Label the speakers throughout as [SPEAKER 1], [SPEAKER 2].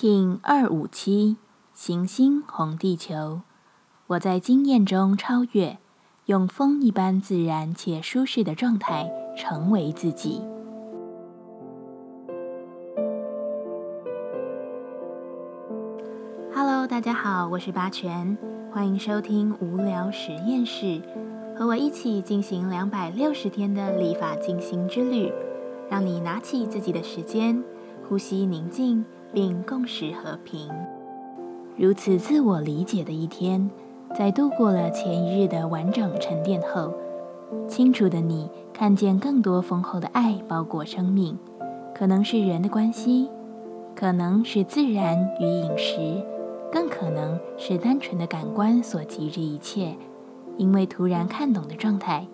[SPEAKER 1] King 二五七行星红地球，我在经验中超越，用风一般自然且舒适的状态成为自己。Hello，大家好，我是八全，欢迎收听无聊实验室，和我一起进行两百六十天的立法进行之旅，让你拿起自己的时间，呼吸宁静。并共识和平。如此自我理解的一天，在度过了前一日的完整沉淀后，清楚的你看见更多丰厚的爱包裹生命，可能是人的关系，可能是自然与饮食，更可能是单纯的感官所及这一切。因为突然看懂的状态，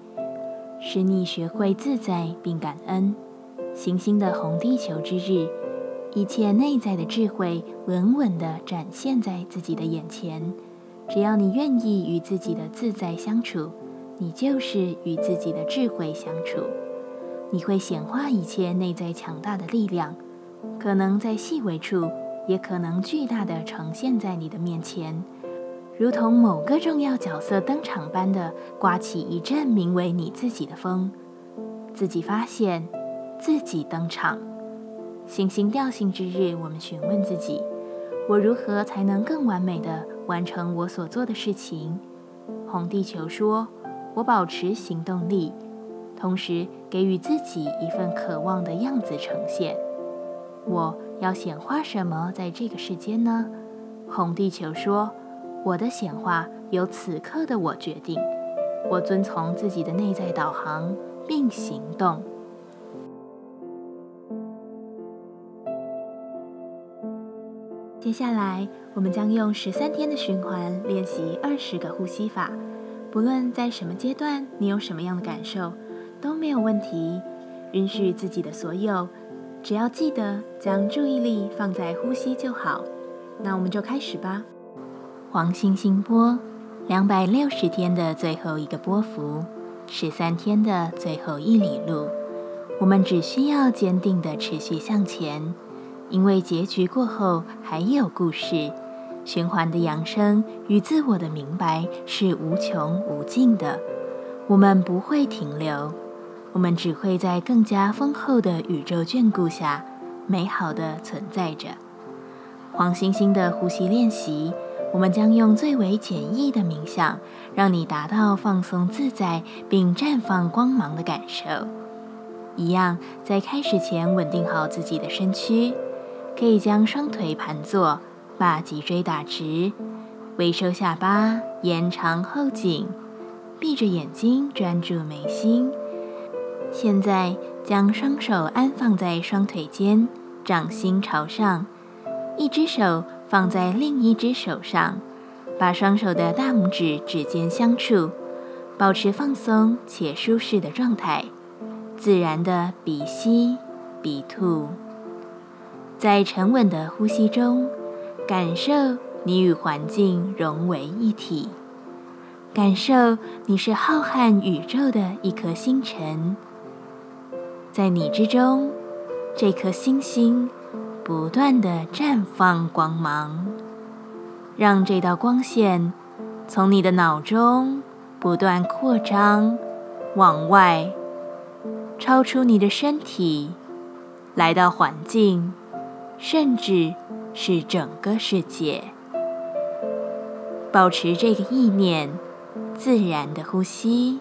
[SPEAKER 1] 使你学会自在并感恩。行星的红地球之日。一切内在的智慧稳稳地展现在自己的眼前。只要你愿意与自己的自在相处，你就是与自己的智慧相处。你会显化一切内在强大的力量，可能在细微处，也可能巨大的呈现在你的面前，如同某个重要角色登场般的刮起一阵名为你自己的风。自己发现，自己登场。行星调性之日，我们询问自己：我如何才能更完美的完成我所做的事情？红地球说：我保持行动力，同时给予自己一份渴望的样子呈现。我要显化什么在这个世间呢？红地球说：我的显化由此刻的我决定。我遵从自己的内在导航，并行动。接下来，我们将用十三天的循环练习二十个呼吸法。不论在什么阶段，你有什么样的感受，都没有问题。允许自己的所有，只要记得将注意力放在呼吸就好。那我们就开始吧。黄星星波，两百六十天的最后一个波幅，十三天的最后一里路，我们只需要坚定的持续向前。因为结局过后还有故事，循环的扬升与自我的明白是无穷无尽的。我们不会停留，我们只会在更加丰厚的宇宙眷顾下，美好的存在着。黄星星的呼吸练习，我们将用最为简易的冥想，让你达到放松自在并绽放光芒的感受。一样，在开始前稳定好自己的身躯。可以将双腿盘坐，把脊椎打直，微收下巴，延长后颈，闭着眼睛专注眉心。现在将双手安放在双腿间，掌心朝上，一只手放在另一只手上，把双手的大拇指指尖相触，保持放松且舒适的状态，自然的鼻吸鼻吐。在沉稳的呼吸中，感受你与环境融为一体，感受你是浩瀚宇宙的一颗星辰，在你之中，这颗星星不断的绽放光芒，让这道光线从你的脑中不断扩张，往外，超出你的身体，来到环境。甚至是整个世界，保持这个意念，自然的呼吸。